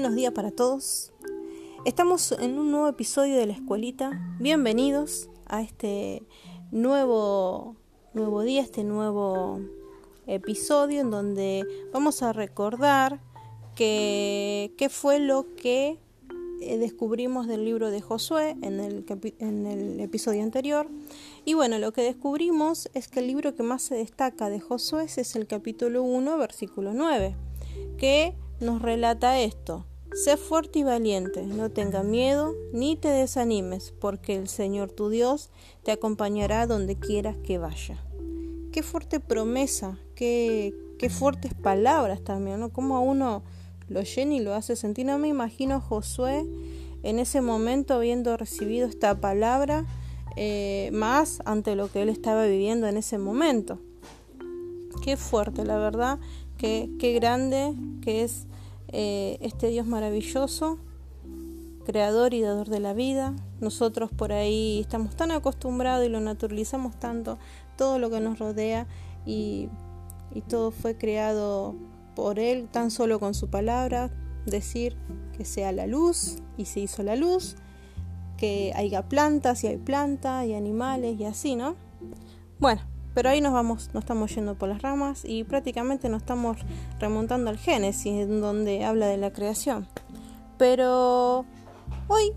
buenos días para todos. Estamos en un nuevo episodio de la escuelita. Bienvenidos a este nuevo, nuevo día, este nuevo episodio en donde vamos a recordar qué fue lo que eh, descubrimos del libro de Josué en el, en el episodio anterior. Y bueno, lo que descubrimos es que el libro que más se destaca de Josué es el capítulo 1, versículo 9, que nos relata esto. Sé fuerte y valiente, no tenga miedo ni te desanimes, porque el Señor tu Dios te acompañará donde quieras que vaya. Qué fuerte promesa, qué, qué fuertes palabras también, ¿no? Como a uno lo llena y lo hace sentir. No me imagino a Josué en ese momento habiendo recibido esta palabra eh, más ante lo que él estaba viviendo en ese momento. Qué fuerte, la verdad, qué, qué grande que es eh, este Dios maravilloso, creador y dador de la vida. Nosotros por ahí estamos tan acostumbrados y lo naturalizamos tanto, todo lo que nos rodea y, y todo fue creado por Él tan solo con su palabra, decir que sea la luz y se hizo la luz, que haya plantas y hay plantas y animales y así, ¿no? Bueno, pero ahí nos vamos, nos estamos yendo por las ramas y prácticamente nos estamos remontando al Génesis, en donde habla de la creación. Pero hoy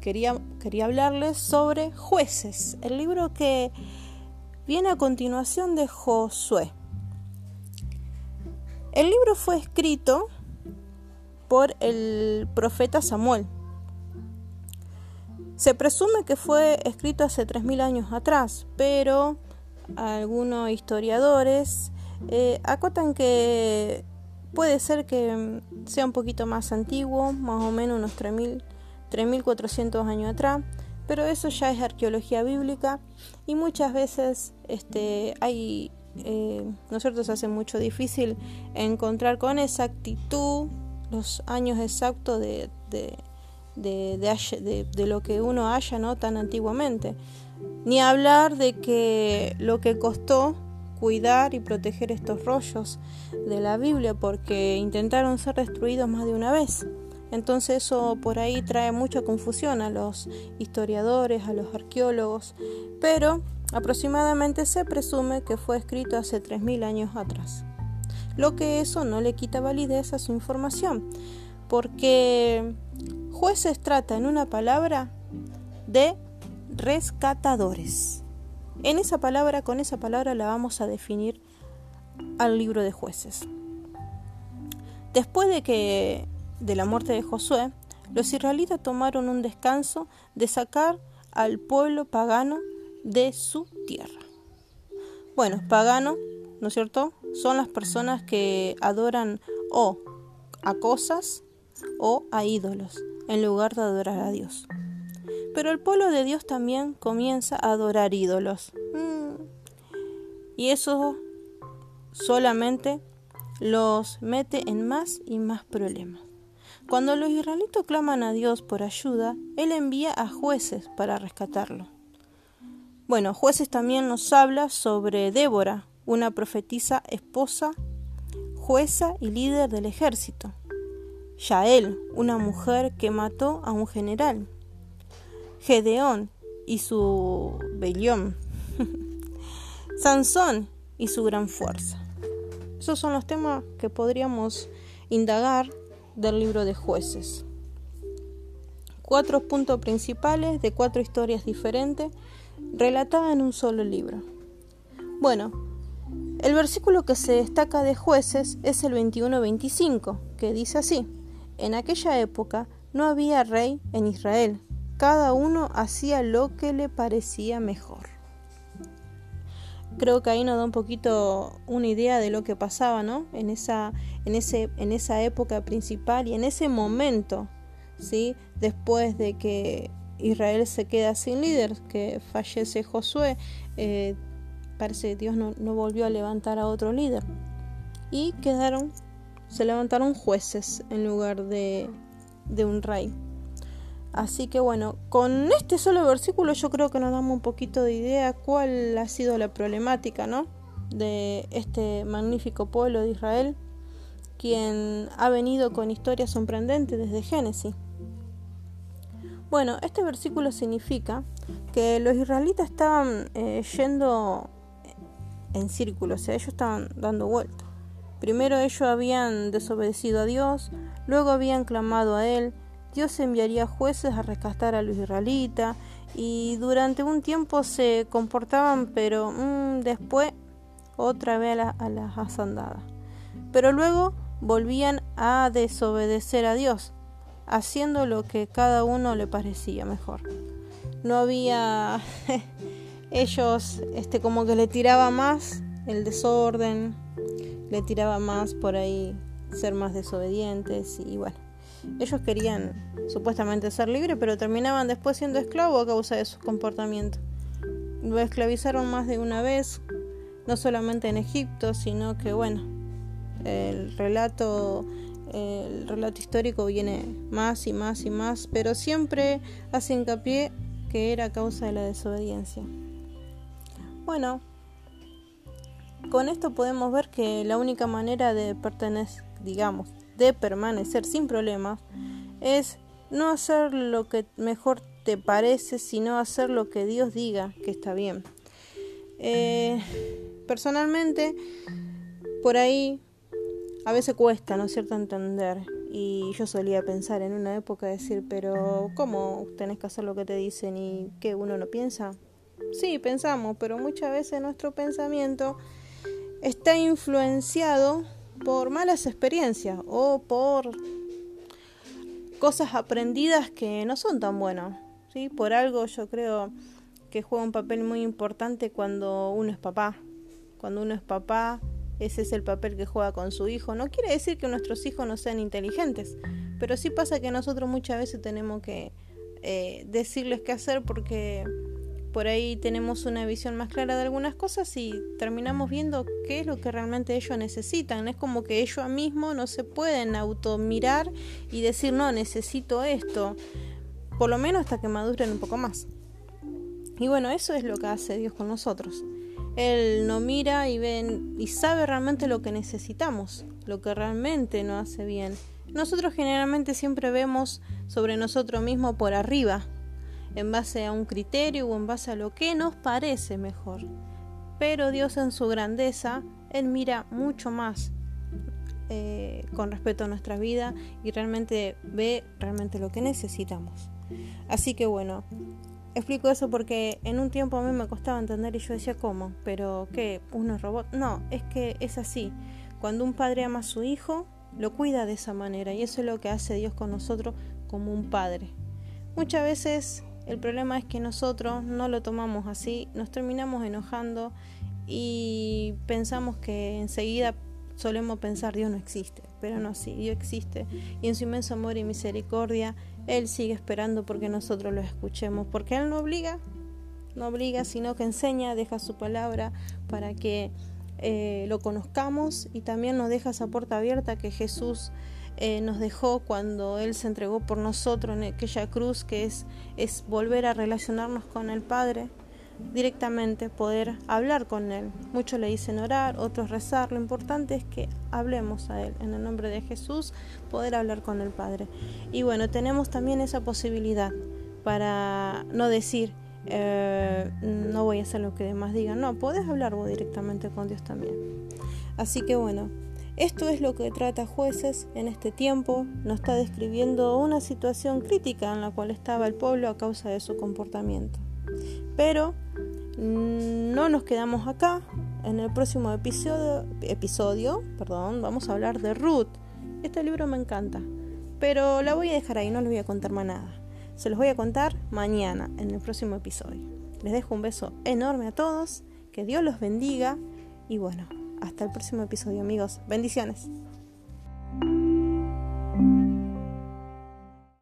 quería, quería hablarles sobre Jueces, el libro que viene a continuación de Josué. El libro fue escrito por el profeta Samuel. Se presume que fue escrito hace 3.000 años atrás, pero algunos historiadores eh, acotan que puede ser que sea un poquito más antiguo, más o menos unos 3.400 años atrás, pero eso ya es arqueología bíblica y muchas veces este, hay eh, ¿no es cierto? Se hace mucho difícil encontrar con exactitud los años exactos de, de, de, de, lo que uno haya ¿no? tan antiguamente. Ni hablar de que lo que costó cuidar y proteger estos rollos de la Biblia porque intentaron ser destruidos más de una vez. Entonces eso por ahí trae mucha confusión a los historiadores, a los arqueólogos, pero Aproximadamente se presume que fue escrito hace 3.000 años atrás, lo que eso no le quita validez a su información, porque jueces trata en una palabra de rescatadores. En esa palabra, con esa palabra la vamos a definir al libro de jueces. Después de que de la muerte de Josué, los israelitas tomaron un descanso de sacar al pueblo pagano de su tierra. Bueno, pagano, ¿no es cierto? Son las personas que adoran o a cosas o a ídolos en lugar de adorar a Dios. Pero el pueblo de Dios también comienza a adorar ídolos. Mm. Y eso solamente los mete en más y más problemas. Cuando los israelitos claman a Dios por ayuda, Él envía a jueces para rescatarlo. Bueno, jueces también nos habla sobre Débora, una profetisa esposa, jueza y líder del ejército. Yael, una mujer que mató a un general. Gedeón y su bellón. Sansón y su gran fuerza. Esos son los temas que podríamos indagar del libro de jueces. Cuatro puntos principales de cuatro historias diferentes relatada en un solo libro. Bueno, el versículo que se destaca de jueces es el 21-25, que dice así, en aquella época no había rey en Israel, cada uno hacía lo que le parecía mejor. Creo que ahí nos da un poquito una idea de lo que pasaba, ¿no? En esa, en ese, en esa época principal y en ese momento, ¿sí? Después de que Israel se queda sin líder, que fallece Josué, eh, parece que Dios no, volvió a levantar a otro líder. Y quedaron, se levantaron jueces en lugar de, de un rey. Así que bueno, con este solo versículo yo creo que nos damos un poquito de idea cuál ha sido la problemática, ¿no? De este magnífico pueblo de Israel quien ha venido con historias sorprendentes desde Génesis. Bueno, este versículo significa que los israelitas estaban eh, yendo en círculo, o sea, ellos estaban dando vueltas. Primero ellos habían desobedecido a Dios, luego habían clamado a Él, Dios enviaría jueces a rescatar a los israelitas y durante un tiempo se comportaban, pero mm, después otra vez a, a las asandadas. Pero luego volvían a desobedecer a Dios haciendo lo que cada uno le parecía mejor. No había ellos este como que le tiraba más el desorden, le tiraba más por ahí ser más desobedientes y bueno, ellos querían supuestamente ser libres, pero terminaban después siendo esclavos a causa de su comportamiento. Lo esclavizaron más de una vez, no solamente en Egipto, sino que bueno, el relato el relato histórico viene más y más y más, pero siempre hace hincapié que era causa de la desobediencia. Bueno, con esto podemos ver que la única manera de pertenecer, digamos, de permanecer sin problemas es no hacer lo que mejor te parece, sino hacer lo que Dios diga que está bien. Eh, personalmente, por ahí a veces cuesta, ¿no es cierto?, entender. Y yo solía pensar en una época decir, pero ¿cómo tenés que hacer lo que te dicen y que uno no piensa? Sí, pensamos, pero muchas veces nuestro pensamiento está influenciado por malas experiencias o por cosas aprendidas que no son tan buenas. ¿sí? Por algo yo creo que juega un papel muy importante cuando uno es papá. Cuando uno es papá ese es el papel que juega con su hijo. No quiere decir que nuestros hijos no sean inteligentes, pero sí pasa que nosotros muchas veces tenemos que eh, decirles qué hacer porque por ahí tenemos una visión más clara de algunas cosas y terminamos viendo qué es lo que realmente ellos necesitan. Es como que ellos mismos no se pueden automirar y decir, no, necesito esto. Por lo menos hasta que maduren un poco más. Y bueno, eso es lo que hace Dios con nosotros. Él no mira y ve y sabe realmente lo que necesitamos, lo que realmente nos hace bien. Nosotros generalmente siempre vemos sobre nosotros mismos por arriba, en base a un criterio o en base a lo que nos parece mejor. Pero Dios en su grandeza, Él mira mucho más eh, con respecto a nuestra vida y realmente ve realmente lo que necesitamos. Así que bueno, Explico eso porque en un tiempo a mí me costaba entender y yo decía, ¿cómo? ¿Pero qué? ¿Uno es robot? No, es que es así. Cuando un padre ama a su hijo, lo cuida de esa manera y eso es lo que hace Dios con nosotros como un padre. Muchas veces el problema es que nosotros no lo tomamos así, nos terminamos enojando y pensamos que enseguida solemos pensar Dios no existe, pero no, sí, Dios existe. Y en su inmenso amor y misericordia Él sigue esperando porque nosotros lo escuchemos, porque Él no obliga, no obliga, sino que enseña, deja su palabra para que eh, lo conozcamos y también nos deja esa puerta abierta que Jesús eh, nos dejó cuando Él se entregó por nosotros en aquella cruz, que es, es volver a relacionarnos con el Padre directamente poder hablar con Él. Muchos le dicen orar, otros rezar. Lo importante es que hablemos a Él. En el nombre de Jesús, poder hablar con el Padre. Y bueno, tenemos también esa posibilidad para no decir, eh, no voy a hacer lo que demás digan. No, puedes hablar vos directamente con Dios también. Así que bueno, esto es lo que trata jueces en este tiempo. Nos está describiendo una situación crítica en la cual estaba el pueblo a causa de su comportamiento. Pero mm, no nos quedamos acá. En el próximo episodio, episodio perdón, vamos a hablar de Ruth. Este libro me encanta, pero la voy a dejar ahí, no les voy a contar más nada. Se los voy a contar mañana en el próximo episodio. Les dejo un beso enorme a todos, que Dios los bendiga y bueno, hasta el próximo episodio amigos. Bendiciones.